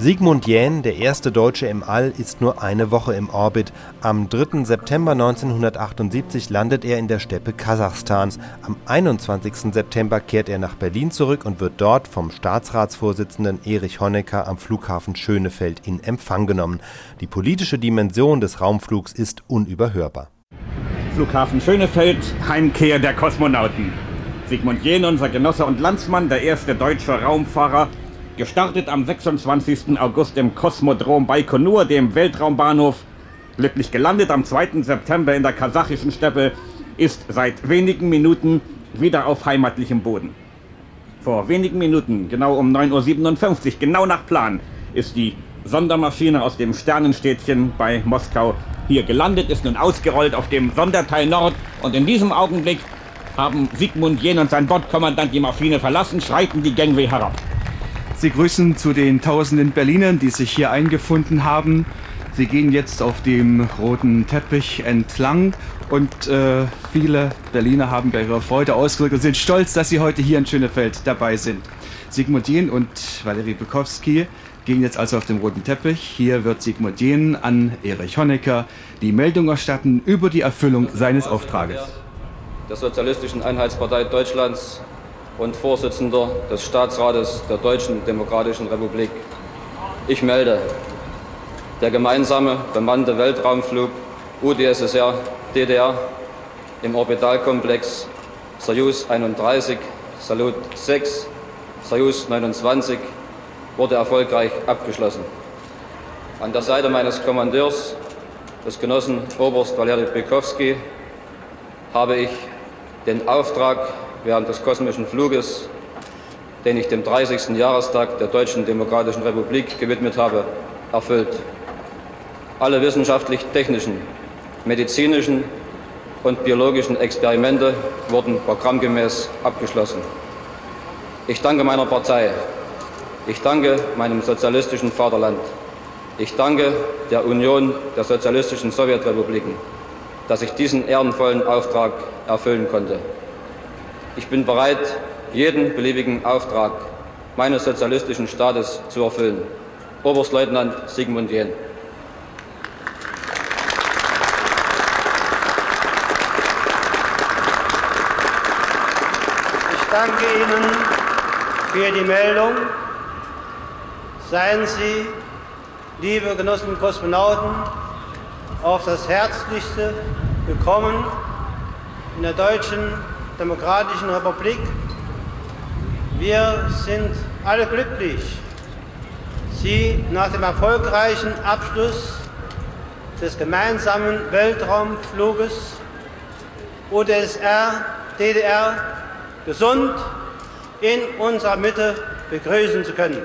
Sigmund Jähn, der erste Deutsche im All, ist nur eine Woche im Orbit. Am 3. September 1978 landet er in der Steppe Kasachstans. Am 21. September kehrt er nach Berlin zurück und wird dort vom Staatsratsvorsitzenden Erich Honecker am Flughafen Schönefeld in Empfang genommen. Die politische Dimension des Raumflugs ist unüberhörbar. Flughafen Schönefeld, Heimkehr der Kosmonauten. Sigmund Jähn, unser Genosse und Landsmann, der erste deutsche Raumfahrer, Gestartet am 26. August im Kosmodrom Baikonur, dem Weltraumbahnhof. Glücklich gelandet am 2. September in der kasachischen Steppe, ist seit wenigen Minuten wieder auf heimatlichem Boden. Vor wenigen Minuten, genau um 9.57 Uhr, genau nach Plan, ist die Sondermaschine aus dem Sternenstädtchen bei Moskau hier gelandet, ist nun ausgerollt auf dem Sonderteil Nord und in diesem Augenblick haben Sigmund Jähn und sein Bordkommandant die Maschine verlassen, schreiten die Gangway herab. Sie grüßen zu den tausenden Berlinern, die sich hier eingefunden haben. Sie gehen jetzt auf dem roten Teppich entlang und äh, viele Berliner haben bei ihrer Freude ausgedrückt und sind stolz, dass sie heute hier in Schönefeld dabei sind. Sigmund Jähn und Valerie Bukowski gehen jetzt also auf dem roten Teppich. Hier wird Sigmund Jähn an Erich Honecker die Meldung erstatten über die Erfüllung seines Auftrages. Der Sozialistischen Einheitspartei Deutschlands und Vorsitzender des Staatsrates der Deutschen Demokratischen Republik. Ich melde, der gemeinsame bemannte Weltraumflug UdSSR DDR im Orbitalkomplex Soyuz 31, Salut 6, Soyuz 29 wurde erfolgreich abgeschlossen. An der Seite meines Kommandeurs, des Genossen Oberst Valery Bykowski, habe ich den Auftrag während des kosmischen Fluges, den ich dem 30. Jahrestag der Deutschen Demokratischen Republik gewidmet habe, erfüllt. Alle wissenschaftlich-technischen, medizinischen und biologischen Experimente wurden programmgemäß abgeschlossen. Ich danke meiner Partei. Ich danke meinem sozialistischen Vaterland. Ich danke der Union der sozialistischen Sowjetrepubliken, dass ich diesen ehrenvollen Auftrag erfüllen konnte. Ich bin bereit, jeden beliebigen Auftrag meines sozialistischen Staates zu erfüllen. Oberstleutnant Sigmund Jähn. Ich danke Ihnen für die Meldung. Seien Sie, liebe Genossen Kosmonauten, auf das Herzlichste willkommen in der deutschen Demokratischen Republik. Wir sind alle glücklich, Sie nach dem erfolgreichen Abschluss des gemeinsamen Weltraumfluges UdSR, DDR gesund in unserer Mitte begrüßen zu können.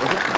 Thank.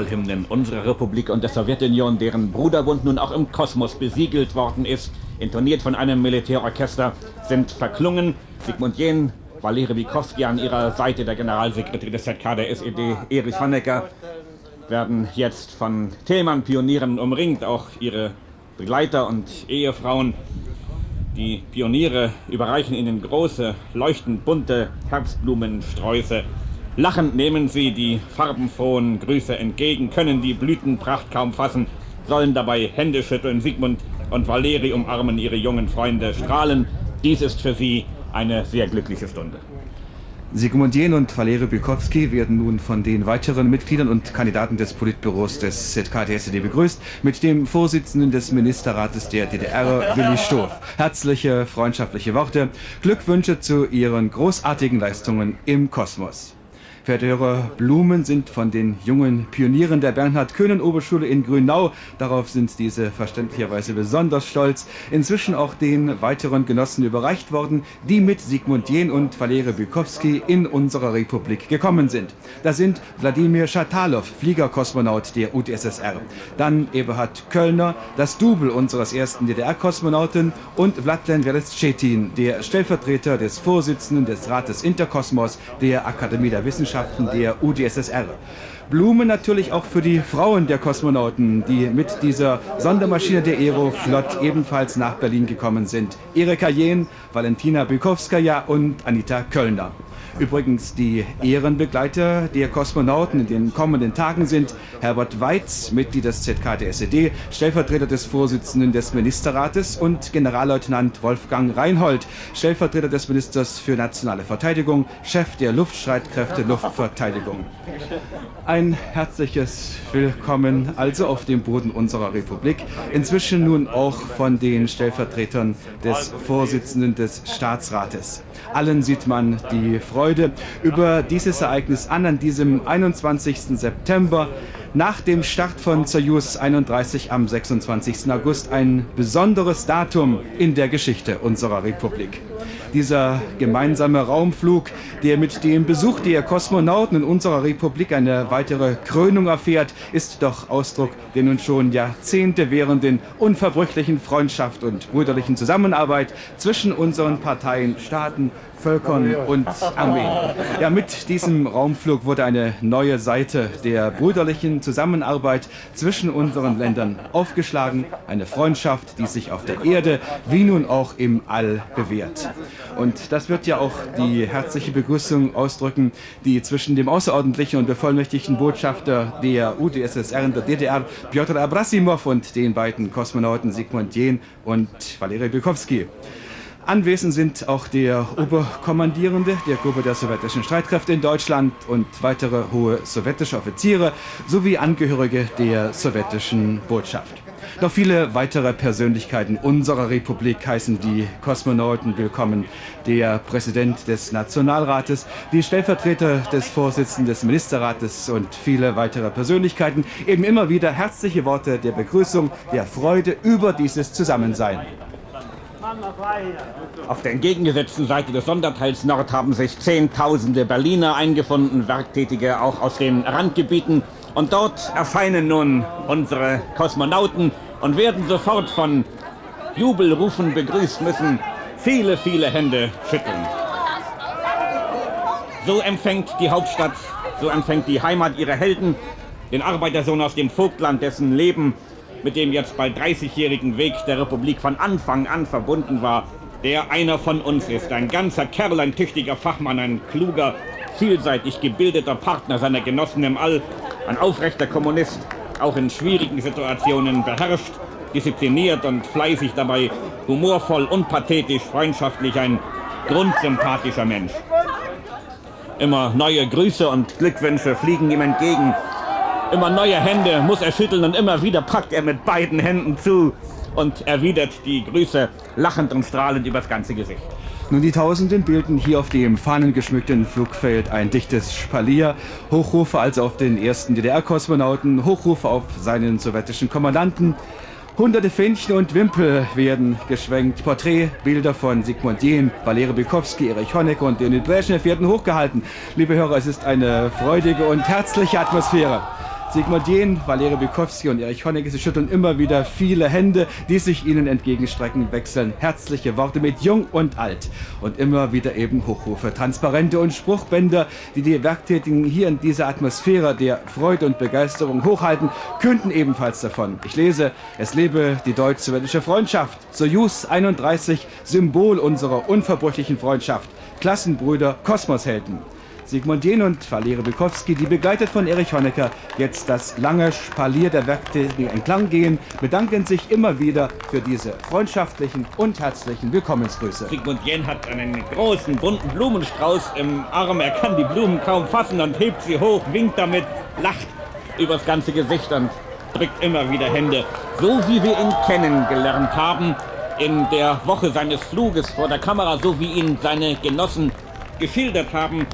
Nationalhymnen unserer Republik und der Sowjetunion, deren Bruderbund nun auch im Kosmos besiegelt worden ist, intoniert von einem Militärorchester, sind verklungen. Sigmund Jähn, Valery Bikowski an ihrer Seite, der Generalsekretär des ZK der SED, Erich Honecker, werden jetzt von Thälmann-Pionieren umringt, auch ihre Begleiter und Ehefrauen. Die Pioniere überreichen ihnen große, leuchtend bunte Herbstblumensträuße. Lachend nehmen sie die farbenfrohen Grüße entgegen, können die Blütenpracht kaum fassen, sollen dabei Hände schütteln. Sigmund und Valeri umarmen ihre jungen Freunde, strahlen. Dies ist für sie eine sehr glückliche Stunde. Sigmund Jähn und Valery Bukowski werden nun von den weiteren Mitgliedern und Kandidaten des Politbüros des ZK der SED begrüßt, mit dem Vorsitzenden des Ministerrates der DDR, Willi Stoff. Herzliche, freundschaftliche Worte, Glückwünsche zu ihren großartigen Leistungen im Kosmos. Verehrte Hörer, Blumen sind von den jungen Pionieren der Bernhard-Köhnen-Oberschule in Grünau. Darauf sind diese verständlicherweise besonders stolz. Inzwischen auch den weiteren Genossen überreicht worden, die mit Sigmund Jähn und Valery Bykowski in unserer Republik gekommen sind. Da sind Wladimir Schatalow, Fliegerkosmonaut der UdSSR. Dann Eberhard Köllner, das Double unseres ersten DDR-Kosmonauten und Vladlen Velescetin, der Stellvertreter des Vorsitzenden des Rates Interkosmos der Akademie der Wissenschaften Wissenschaften der UdSSR. Blumen natürlich auch für die Frauen der Kosmonauten, die mit dieser Sondermaschine der Aeroflot ebenfalls nach Berlin gekommen sind. Erika Jehn, Valentina Bykowskaja und Anita Köllner. Übrigens die Ehrenbegleiter der Kosmonauten in den kommenden Tagen sind Herbert Weitz, Mitglied des ZK der SED, Stellvertreter des Vorsitzenden des Ministerrates und Generalleutnant Wolfgang Reinhold, Stellvertreter des Ministers für nationale Verteidigung, Chef der Luftstreitkräfte Luftverteidigung. Ein herzliches Willkommen also auf dem Boden unserer Republik, inzwischen nun auch von den Stellvertretern des Vorsitzenden des Staatsrates. Allen sieht man die Freude über dieses Ereignis an, an diesem 21. September. Nach dem Start von Soyuz 31 am 26. August ein besonderes Datum in der Geschichte unserer Republik. Dieser gemeinsame Raumflug, der mit dem Besuch der Kosmonauten in unserer Republik eine weitere Krönung erfährt, ist doch Ausdruck der nun schon Jahrzehnte währenden unverbrüchlichen Freundschaft und brüderlichen Zusammenarbeit zwischen unseren Parteien, Staaten, Völkern und Armeen. Ja, mit diesem Raumflug wurde eine neue Seite der brüderlichen Zusammenarbeit zwischen unseren Ländern aufgeschlagen. Eine Freundschaft, die sich auf der Erde wie nun auch im All bewährt. Und das wird ja auch die herzliche Begrüßung ausdrücken, die zwischen dem außerordentlichen und bevollmächtigten Botschafter der UdSSR in der DDR, Piotr Abrasimov, und den beiden Kosmonauten Sigmund Jähn und Valery Bykowski. Anwesend sind auch der Oberkommandierende der Gruppe der sowjetischen Streitkräfte in Deutschland und weitere hohe sowjetische Offiziere sowie Angehörige der sowjetischen Botschaft. Noch viele weitere Persönlichkeiten unserer Republik heißen die Kosmonauten willkommen. Der Präsident des Nationalrates, die Stellvertreter des Vorsitzenden des Ministerrates und viele weitere Persönlichkeiten. Eben immer wieder herzliche Worte der Begrüßung, der Freude über dieses Zusammensein. Auf der entgegengesetzten Seite des Sonderteils Nord haben sich Zehntausende Berliner eingefunden, Werktätige auch aus den Randgebieten. Und dort erscheinen nun unsere Kosmonauten und werden sofort von Jubelrufen begrüßt müssen, viele, viele Hände schütteln. So empfängt die Hauptstadt, so empfängt die Heimat ihre Helden, den Arbeitersohn aus dem Vogtland, dessen Leben mit dem jetzt bald 30-jährigen Weg der Republik von Anfang an verbunden war, der einer von uns ist. Ein ganzer Kerl, ein tüchtiger Fachmann, ein kluger, vielseitig gebildeter Partner seiner Genossen im All, ein aufrechter Kommunist, auch in schwierigen Situationen beherrscht, diszipliniert und fleißig dabei, humorvoll, unpathetisch, freundschaftlich, ein grundsympathischer Mensch. Immer neue Grüße und Glückwünsche fliegen ihm entgegen. Immer neue Hände muss er schütteln und immer wieder packt er mit beiden Händen zu und erwidert die Grüße lachend und strahlend übers ganze Gesicht. Nun, die Tausenden bilden hier auf dem fahnengeschmückten Flugfeld ein dichtes Spalier. Hochrufe also auf den ersten DDR-Kosmonauten, Hochrufe auf seinen sowjetischen Kommandanten. Hunderte Fähnchen und Wimpel werden geschwenkt. Porträtbilder von Sigmund Jähn, Valery Bykowski, Erich Honecker und Leonid Brezhnev werden hochgehalten. Liebe Hörer, es ist eine freudige und herzliche Atmosphäre. Sigmund Jähn, Valery Bukowski und Erich Honecker, sie schütteln immer wieder viele Hände, die sich ihnen entgegenstrecken, wechseln herzliche Worte mit Jung und Alt und immer wieder eben Hochrufe, Transparente und Spruchbänder, die die Werktätigen hier in dieser Atmosphäre der Freude und Begeisterung hochhalten, künden ebenfalls davon. Ich lese, es lebe die deutsch-sowjetische Freundschaft, Sojus 31, Symbol unserer unverbrüchlichen Freundschaft, Klassenbrüder, Kosmoshelden. Sigmund Jähn und Valery Bukowski, die begleitet von Erich Honecker jetzt das lange Spalier der Werktechnik entlang gehen, bedanken sich immer wieder für diese freundschaftlichen und herzlichen Willkommensgrüße. Sigmund Jähn hat einen großen bunten Blumenstrauß im Arm. Er kann die Blumen kaum fassen und hebt sie hoch, winkt damit, lacht übers ganze Gesicht und drückt immer wieder Hände. So wie wir ihn kennengelernt haben in der Woche seines Fluges vor der Kamera, so wie ihn seine Genossen geschildert haben,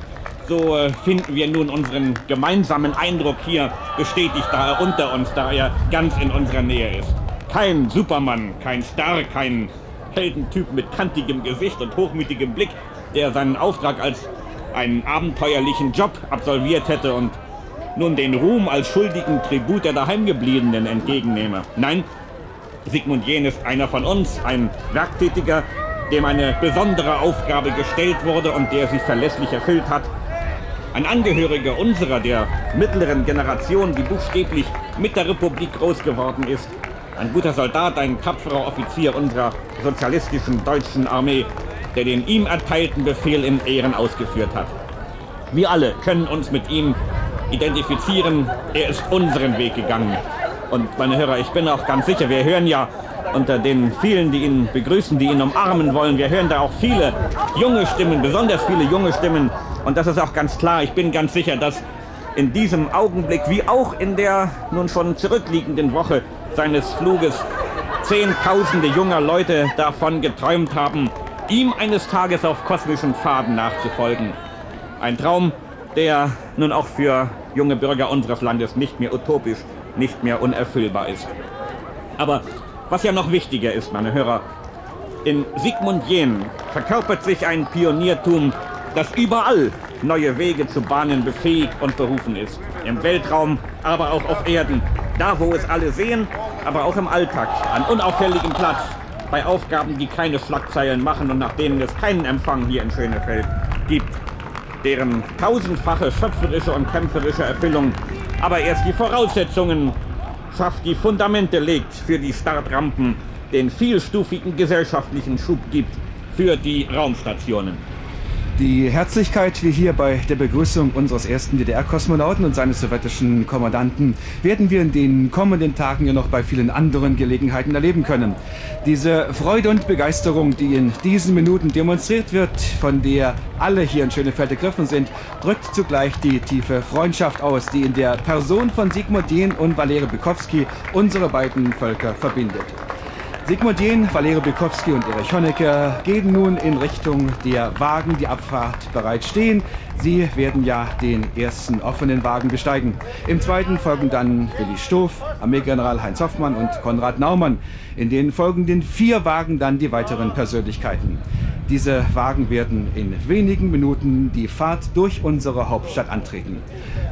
so äh, finden wir nun unseren gemeinsamen Eindruck hier bestätigt, da er unter uns, da er ganz in unserer Nähe ist. Kein Supermann, kein Star, kein Heldentyp mit kantigem Gesicht und hochmütigem Blick, der seinen Auftrag als einen abenteuerlichen Job absolviert hätte und nun den Ruhm als schuldigen Tribut der Daheimgebliebenen entgegennehme. Nein, Sigmund Jähn ist einer von uns, ein Werktätiger, dem eine besondere Aufgabe gestellt wurde und der sie verlässlich erfüllt hat ein Angehöriger unserer, der mittleren Generation, die buchstäblich mit der Republik groß geworden ist. Ein guter Soldat, ein tapferer Offizier unserer sozialistischen deutschen Armee, der den ihm erteilten Befehl in Ehren ausgeführt hat. Wir alle können uns mit ihm identifizieren. Er ist unseren Weg gegangen. Und meine Hörer, ich bin auch ganz sicher, wir hören ja unter den vielen, die ihn begrüßen, die ihn umarmen wollen, wir hören da auch viele junge Stimmen, besonders viele junge Stimmen, und das ist auch ganz klar. Ich bin ganz sicher, dass in diesem Augenblick, wie auch in der nun schon zurückliegenden Woche seines Fluges, Zehntausende junger Leute davon geträumt haben, ihm eines Tages auf kosmischen Pfaden nachzufolgen. Ein Traum, der nun auch für junge Bürger unseres Landes nicht mehr utopisch, nicht mehr unerfüllbar ist. Aber was ja noch wichtiger ist, meine Hörer, in Sigmund Jähn verkörpert sich ein Pioniertum, das überall neue Wege zu bahnen befähigt und berufen ist. Im Weltraum, aber auch auf Erden. Da, wo es alle sehen, aber auch im Alltag. An unauffälligem Platz. Bei Aufgaben, die keine Schlagzeilen machen und nach denen es keinen Empfang hier in Schönefeld gibt. Deren tausendfache schöpferische und kämpferische Erfüllung aber erst die Voraussetzungen schafft, die Fundamente legt für die Startrampen, den vielstufigen gesellschaftlichen Schub gibt für die Raumstationen. Die Herzlichkeit wie hier bei der Begrüßung unseres ersten DDR-Kosmonauten und seines sowjetischen Kommandanten werden wir in den kommenden Tagen ja noch bei vielen anderen Gelegenheiten erleben können. Diese Freude und Begeisterung, die in diesen Minuten demonstriert wird, von der alle hier in Schönefeld ergriffen sind, drückt zugleich die tiefe Freundschaft aus, die in der Person von Sigmund Dehn und Valery Bukowski unsere beiden Völker verbindet. Sigmund Jähn, Valery Bukowski und Erich Honecker gehen nun in Richtung der Wagen, die Abfahrt bereit stehen. Sie werden ja den ersten offenen Wagen besteigen. Im zweiten folgen dann Willi Stoff, Armeegeneral Heinz Hoffmann und Konrad Naumann. In den folgenden vier Wagen dann die weiteren Persönlichkeiten. Diese Wagen werden in wenigen Minuten die Fahrt durch unsere Hauptstadt antreten.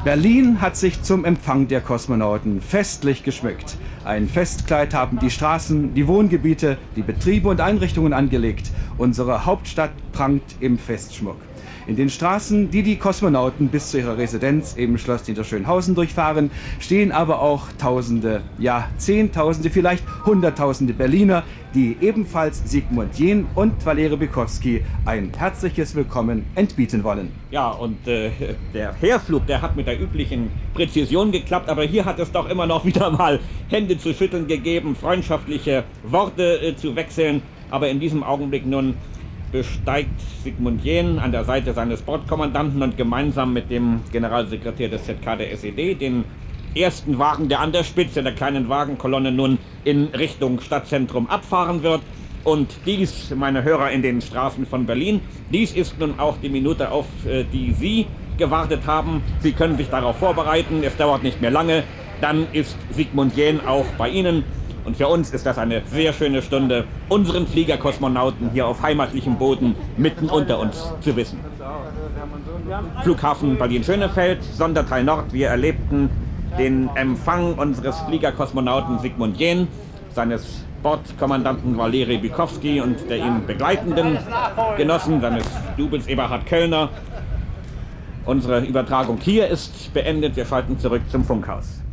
Berlin hat sich zum Empfang der Kosmonauten festlich geschmückt. Ein Festkleid haben die Straßen, die Wohngebiete, die Betriebe und Einrichtungen angelegt. Unsere Hauptstadt prangt im Festschmuck. In den Straßen, die die Kosmonauten bis zu ihrer Residenz im Schloss Niederschönhausen durchfahren, stehen aber auch Tausende, ja Zehntausende, vielleicht Hunderttausende Berliner, die ebenfalls Sigmund Jähn und Valery Bukowski ein herzliches Willkommen entbieten wollen. Ja, und äh, der Herflug, der hat mit der üblichen Präzision geklappt, aber hier hat es doch immer noch wieder mal Hände zu schütteln gegeben, freundschaftliche Worte äh, zu wechseln, aber in diesem Augenblick nun besteigt Sigmund Jähn an der Seite seines Bordkommandanten und gemeinsam mit dem Generalsekretär des ZK der SED den ersten Wagen, der an der Spitze der kleinen Wagenkolonne nun in Richtung Stadtzentrum abfahren wird. Und dies, meine Hörer in den Straßen von Berlin, dies ist nun auch die Minute, auf äh, die Sie gewartet haben. Sie können sich darauf vorbereiten, es dauert nicht mehr lange. Dann ist Sigmund Jähn auch bei Ihnen und für uns ist das eine sehr schöne Stunde, unseren Fliegerkosmonauten hier auf heimatlichem Boden mitten unter uns zu wissen. Flughafen Berlin-Schönefeld, Sonderteil Nord. Wir erlebten den Empfang unseres Fliegerkosmonauten Sigmund Jähn, seines Bordkommandanten Valeri Bykowski und der ihn begleitenden Genossen, seines Doubles Eberhard Kölner. Unsere Übertragung hier ist beendet. Wir schalten zurück zum Funkhaus.